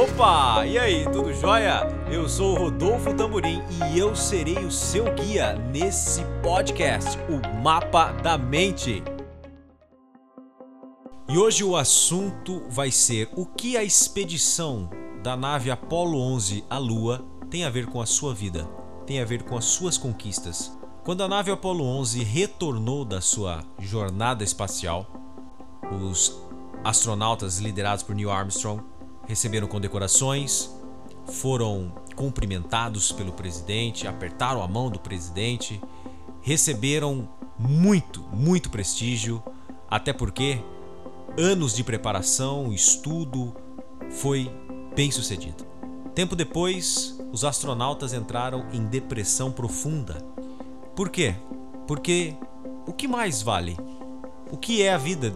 Opa! E aí, tudo jóia? Eu sou o Rodolfo Tamburim e eu serei o seu guia nesse podcast, o Mapa da Mente. E hoje o assunto vai ser o que a expedição da nave Apollo 11 à Lua tem a ver com a sua vida, tem a ver com as suas conquistas. Quando a nave Apollo 11 retornou da sua jornada espacial, os astronautas liderados por Neil Armstrong receberam condecorações, foram cumprimentados pelo presidente, apertaram a mão do presidente, receberam muito, muito prestígio, até porque anos de preparação, estudo, foi bem sucedido. Tempo depois, os astronautas entraram em depressão profunda. Por quê? Porque o que mais vale? O que é a vida?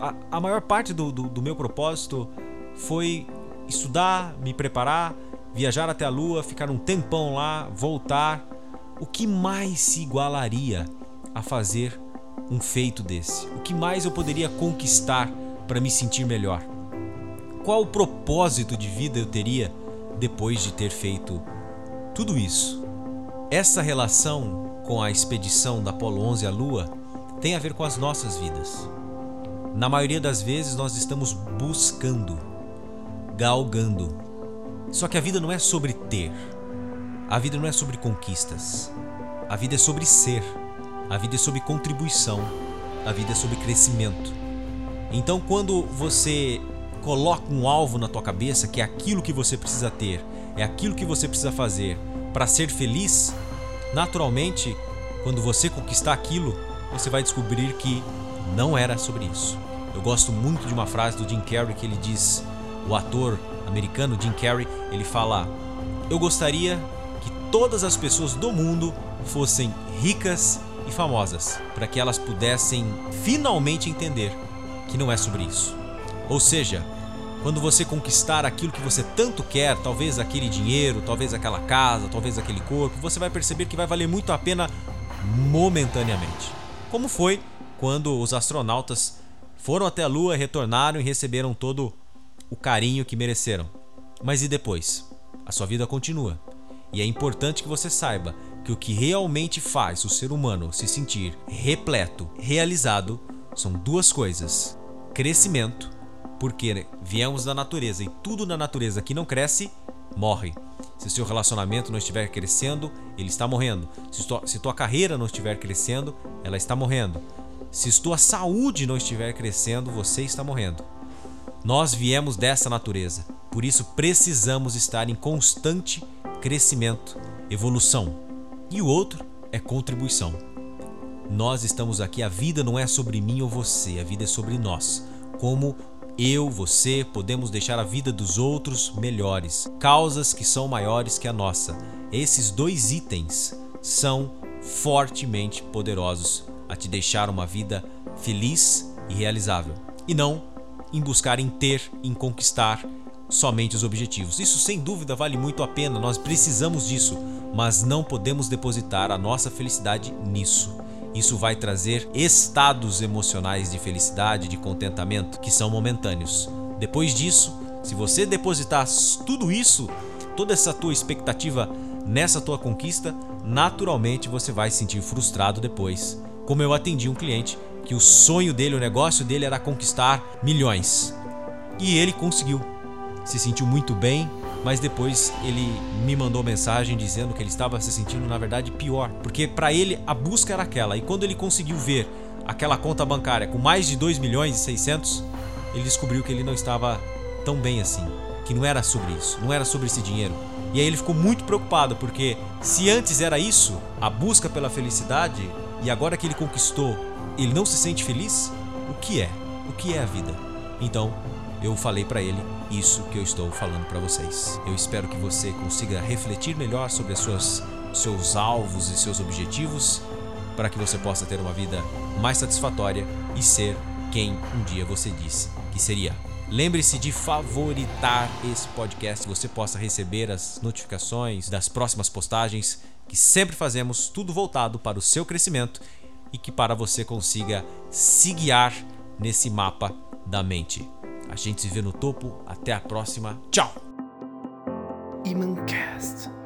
A, a maior parte do, do, do meu propósito foi estudar, me preparar, viajar até a Lua, ficar um tempão lá, voltar. O que mais se igualaria a fazer um feito desse? O que mais eu poderia conquistar para me sentir melhor? Qual propósito de vida eu teria depois de ter feito tudo isso? Essa relação com a expedição da Apollo 11 à Lua tem a ver com as nossas vidas. Na maioria das vezes nós estamos buscando galgando. Só que a vida não é sobre ter. A vida não é sobre conquistas. A vida é sobre ser. A vida é sobre contribuição. A vida é sobre crescimento. Então, quando você coloca um alvo na tua cabeça que é aquilo que você precisa ter, é aquilo que você precisa fazer para ser feliz, naturalmente, quando você conquistar aquilo, você vai descobrir que não era sobre isso. Eu gosto muito de uma frase do Jim Carrey que ele diz: o ator americano Jim Carrey, ele fala: "Eu gostaria que todas as pessoas do mundo fossem ricas e famosas, para que elas pudessem finalmente entender que não é sobre isso. Ou seja, quando você conquistar aquilo que você tanto quer, talvez aquele dinheiro, talvez aquela casa, talvez aquele corpo, você vai perceber que vai valer muito a pena momentaneamente. Como foi quando os astronautas foram até a Lua, retornaram e receberam todo o carinho que mereceram. Mas e depois? A sua vida continua. E é importante que você saiba que o que realmente faz o ser humano se sentir repleto, realizado, são duas coisas: crescimento, porque viemos da natureza e tudo na natureza que não cresce, morre. Se seu relacionamento não estiver crescendo, ele está morrendo. Se tua, se tua carreira não estiver crescendo, ela está morrendo. Se tua saúde não estiver crescendo, você está morrendo. Nós viemos dessa natureza, por isso precisamos estar em constante crescimento, evolução. E o outro é contribuição. Nós estamos aqui, a vida não é sobre mim ou você, a vida é sobre nós. Como eu, você, podemos deixar a vida dos outros melhores, causas que são maiores que a nossa. Esses dois itens são fortemente poderosos a te deixar uma vida feliz e realizável. E não em buscar em ter, em conquistar somente os objetivos. Isso sem dúvida vale muito a pena, nós precisamos disso, mas não podemos depositar a nossa felicidade nisso. Isso vai trazer estados emocionais de felicidade, de contentamento, que são momentâneos. Depois disso, se você depositar tudo isso, toda essa tua expectativa nessa tua conquista, naturalmente você vai se sentir frustrado depois. Como eu atendi um cliente que o sonho dele, o negócio dele era conquistar milhões. E ele conseguiu. Se sentiu muito bem, mas depois ele me mandou mensagem dizendo que ele estava se sentindo na verdade pior, porque para ele a busca era aquela. E quando ele conseguiu ver aquela conta bancária com mais de 2 milhões e 600, ele descobriu que ele não estava tão bem assim, que não era sobre isso, não era sobre esse dinheiro. E aí ele ficou muito preocupado, porque se antes era isso, a busca pela felicidade, e agora que ele conquistou ele não se sente feliz, o que é? O que é a vida? Então, eu falei para ele isso que eu estou falando para vocês. Eu espero que você consiga refletir melhor sobre as suas, seus alvos e seus objetivos para que você possa ter uma vida mais satisfatória e ser quem um dia você disse que seria. Lembre-se de favoritar esse podcast, você possa receber as notificações das próximas postagens que sempre fazemos, tudo voltado para o seu crescimento e que para você consiga se guiar nesse mapa da mente. A gente se vê no topo. Até a próxima. Tchau! Imancast.